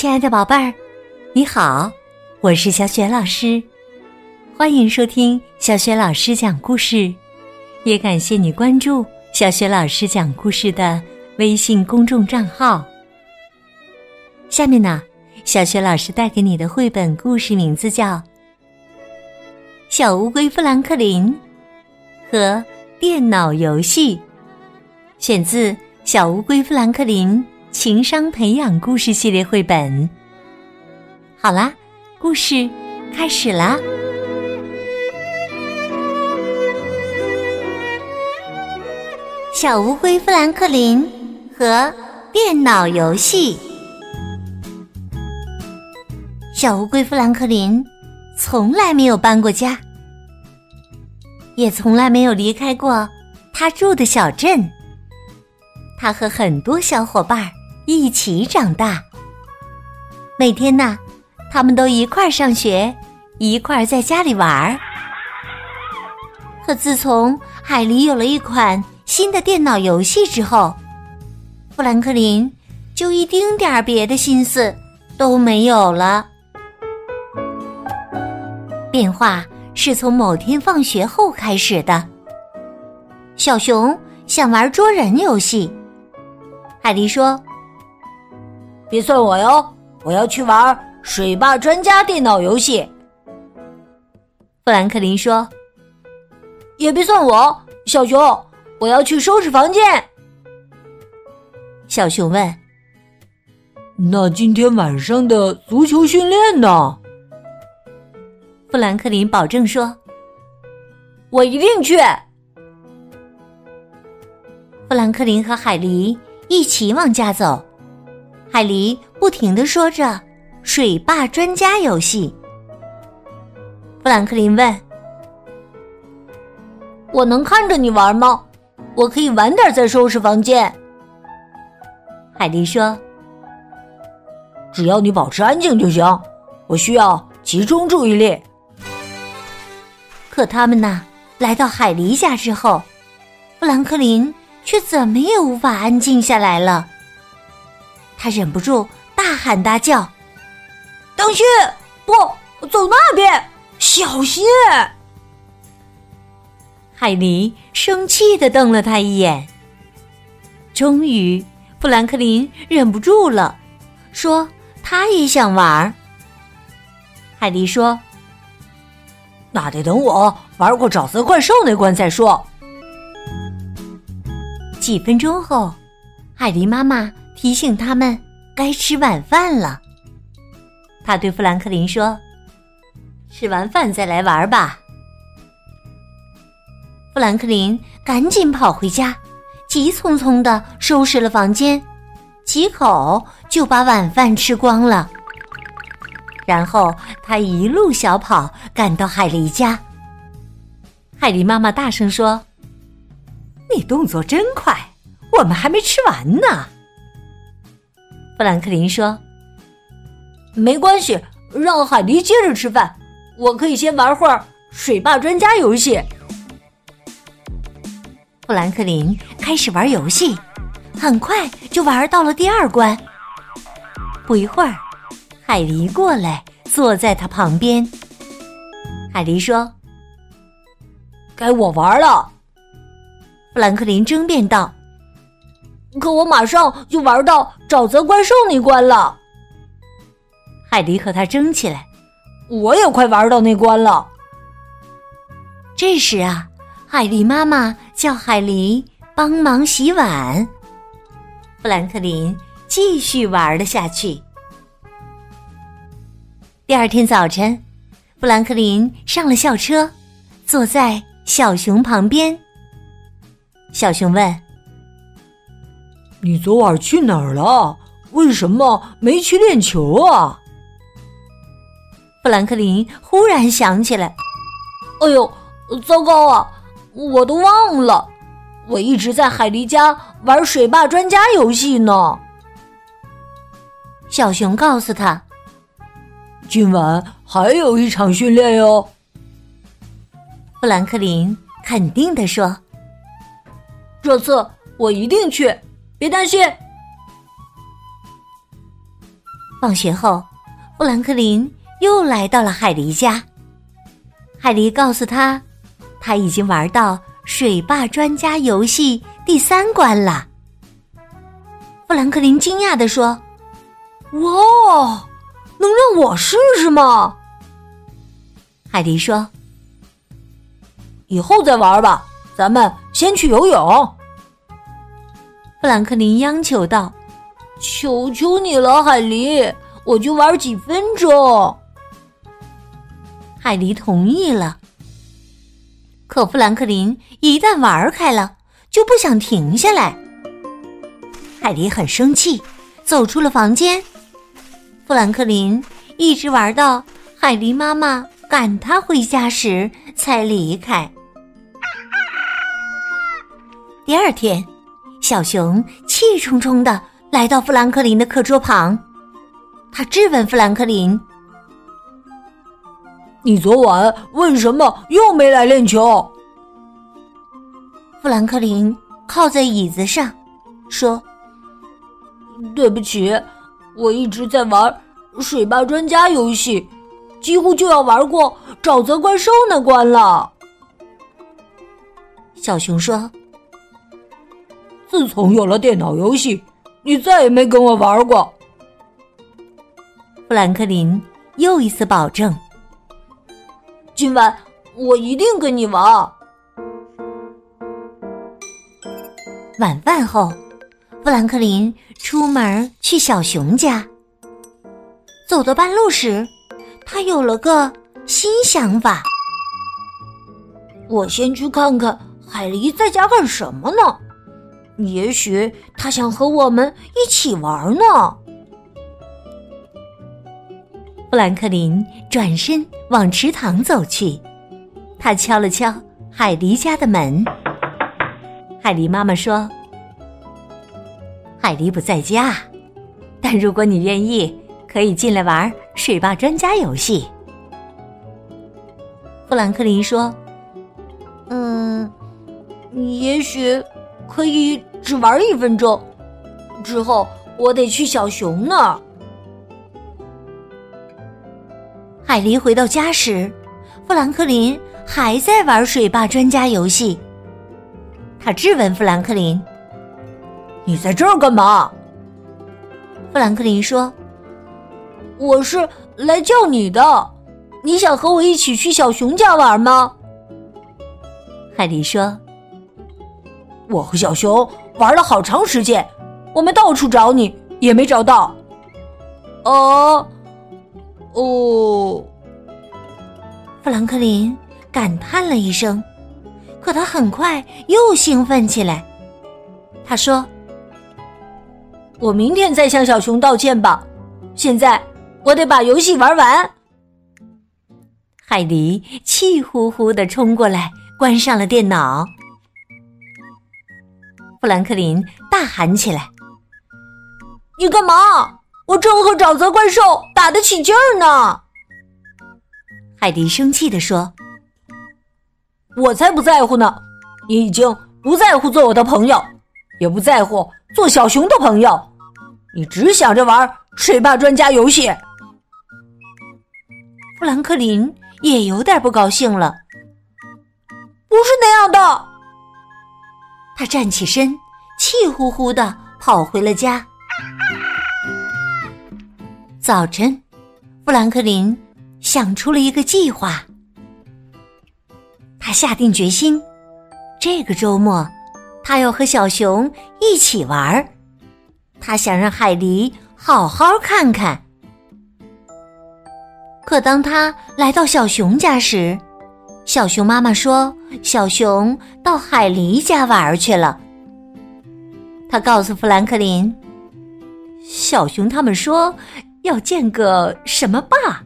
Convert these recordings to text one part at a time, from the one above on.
亲爱的宝贝儿，你好，我是小雪老师，欢迎收听小雪老师讲故事，也感谢你关注小雪老师讲故事的微信公众账号。下面呢，小雪老师带给你的绘本故事名字叫《小乌龟富兰克林和电脑游戏》，选自《小乌龟富兰克林》。情商培养故事系列绘本。好啦，故事开始啦！小乌龟富兰克林和电脑游戏。小乌龟富兰克林从来没有搬过家，也从来没有离开过他住的小镇。他和很多小伙伴儿。一起长大，每天呢，他们都一块儿上学，一块儿在家里玩儿。可自从海狸有了一款新的电脑游戏之后，富兰克林就一丁点儿别的心思都没有了。变化是从某天放学后开始的。小熊想玩捉人游戏，海狸说。别算我哟！我要去玩水坝专家电脑游戏。富兰克林说：“也别算我，小熊，我要去收拾房间。”小熊问：“那今天晚上的足球训练呢？”富兰克林保证说：“我一定去。”富兰克林和海狸一起往家走。海狸不停的说着“水坝专家游戏”。富兰克林问：“我能看着你玩吗？我可以晚点再收拾房间。”海狸说：“只要你保持安静就行，我需要集中注意力。”可他们呢，来到海狸家之后，富兰克林却怎么也无法安静下来了。他忍不住大喊大叫：“当心！不走那边，小心！”海狸生气的瞪了他一眼。终于，富兰克林忍不住了，说：“他也想玩。”海狸说：“那得等我玩过沼泽怪兽那关再说。”几分钟后，海狸妈妈。提醒他们该吃晚饭了。他对富兰克林说：“吃完饭再来玩吧。”富兰克林赶紧跑回家，急匆匆的收拾了房间，几口就把晚饭吃光了。然后他一路小跑赶到海狸家。海狸妈妈大声说：“你动作真快，我们还没吃完呢。”富兰克林说：“没关系，让海迪接着吃饭，我可以先玩会儿水坝专家游戏。”富兰克林开始玩游戏，很快就玩到了第二关。不一会儿，海迪过来坐在他旁边。海迪说：“该我玩了。”富兰克林争辩道。可我马上就玩到沼泽怪兽那关了。海狸和他争起来，我也快玩到那关了。这时啊，海狸妈妈叫海狸帮忙洗碗。富兰克林继续玩了下去。第二天早晨，富兰克林上了校车，坐在小熊旁边。小熊问。你昨晚去哪儿了？为什么没去练球啊？富兰克林忽然想起来，哎呦，糟糕啊！我都忘了，我一直在海狸家玩水坝专家游戏呢。小熊告诉他，今晚还有一场训练哟。富兰克林肯定的说：“这次我一定去。”别担心。放学后，富兰克林又来到了海狸家。海狸告诉他，他已经玩到水坝专家游戏第三关了。富兰克林惊讶地说：“哇，能让我试试吗？”海狸说：“以后再玩吧，咱们先去游泳。”富兰克林央求道：“求求你了，海狸，我就玩几分钟。”海狸同意了。可富兰克林一旦玩开了，就不想停下来。海狸很生气，走出了房间。富兰克林一直玩到海狸妈妈赶他回家时才离开。第二天，小熊气冲冲的来到富兰克林的课桌旁，他质问富兰克林。你昨晚为什么又没来练球？富兰克林靠在椅子上，说：“对不起，我一直在玩水坝专家游戏，几乎就要玩过沼泽怪兽那关了。”小熊说：“自从有了电脑游戏，你再也没跟我玩过。”富兰克林又一次保证。今晚我一定跟你玩。晚饭后，富兰克林出门去小熊家。走到半路时，他有了个新想法：我先去看看海狸在家干什么呢？也许他想和我们一起玩呢。富兰克林转身往池塘走去，他敲了敲海狸家的门。海狸妈妈说：“海狸不在家，但如果你愿意，可以进来玩水坝专家游戏。”富兰克林说：“嗯，也许可以只玩一分钟，之后我得去小熊那儿。”海狸回到家时，富兰克林还在玩水坝专家游戏。他质问富兰克林：“你在这儿干嘛？”富兰克林说：“我是来叫你的。你想和我一起去小熊家玩吗？”海狸说：“我和小熊玩了好长时间，我们到处找你也没找到。”哦。哦，富兰克林感叹了一声，可他很快又兴奋起来。他说：“我明天再向小熊道歉吧。现在我得把游戏玩完。”海迪气呼呼的冲过来，关上了电脑。富兰克林大喊起来：“你干嘛？”我正和沼泽怪兽打得起劲儿呢。海迪生气地说：“我才不在乎呢！你已经不在乎做我的朋友，也不在乎做小熊的朋友，你只想着玩水坝专家游戏。”富兰克林也有点不高兴了。不是那样的。他站起身，气呼呼的跑回了家。早晨，富兰克林想出了一个计划。他下定决心，这个周末他要和小熊一起玩儿。他想让海狸好好看看。可当他来到小熊家时，小熊妈妈说：“小熊到海狸家玩去了。”他告诉富兰克林：“小熊他们说。”要建个什么坝？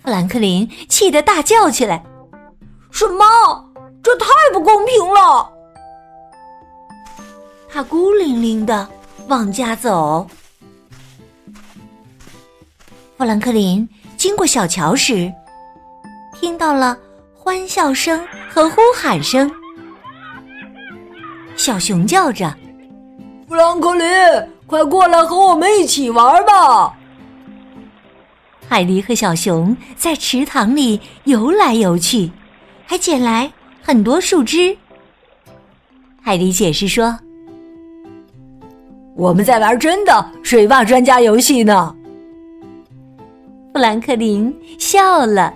富兰克林气得大叫起来：“什么？这太不公平了！”他孤零零的往家走。富兰克林经过小桥时，听到了欢笑声和呼喊声。小熊叫着：“富兰克林，快过来和我们一起玩吧！海狸和小熊在池塘里游来游去，还捡来很多树枝。海狸解释说：“我们在玩真的水坝专家游戏呢。”富兰克林笑了，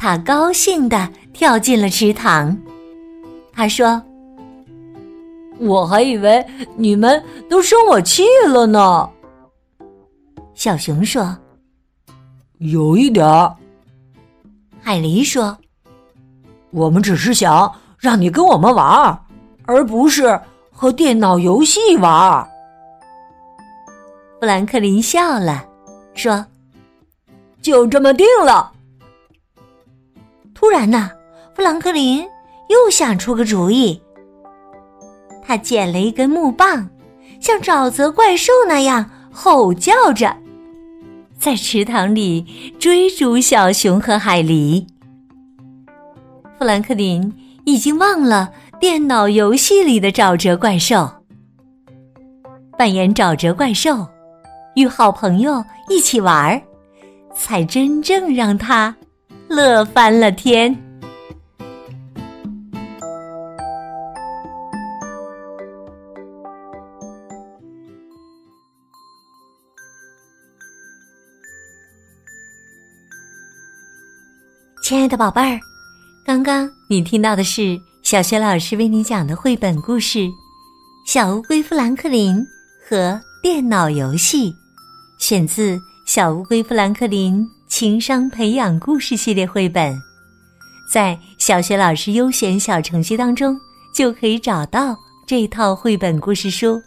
他高兴的跳进了池塘。他说：“我还以为你们都生我气了呢。”小熊说：“有一点儿。”海狸说：“我们只是想让你跟我们玩，而不是和电脑游戏玩。”富兰克林笑了，说。就这么定了。突然呢，富兰克林又想出个主意。他捡了一根木棒，像沼泽怪兽那样吼叫着，在池塘里追逐小熊和海狸。富兰克林已经忘了电脑游戏里的沼泽怪兽，扮演沼泽怪兽，与好朋友一起玩儿。才真正让他乐翻了天。亲爱的宝贝儿，刚刚你听到的是小学老师为你讲的绘本故事《小乌龟富兰克林和电脑游戏》，选自。小乌龟富兰克林情商培养故事系列绘本，在小学老师优选小程序当中就可以找到这套绘本故事书。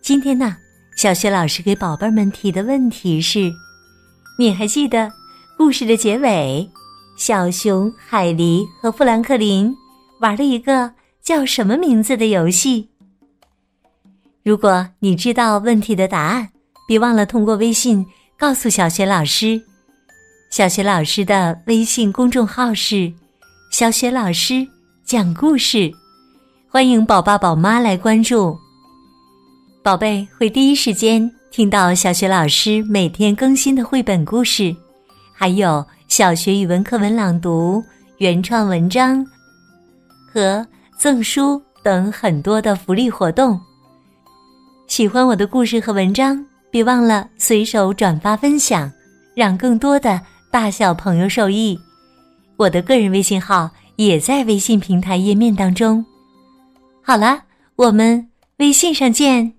今天呢，小学老师给宝贝们提的问题是：你还记得故事的结尾，小熊、海狸和富兰克林玩了一个叫什么名字的游戏？如果你知道问题的答案。别忘了通过微信告诉小雪老师，小雪老师的微信公众号是“小雪老师讲故事”，欢迎宝爸宝妈来关注。宝贝会第一时间听到小雪老师每天更新的绘本故事，还有小学语文课文朗读、原创文章和赠书等很多的福利活动。喜欢我的故事和文章。别忘了随手转发分享，让更多的大小朋友受益。我的个人微信号也在微信平台页面当中。好了，我们微信上见。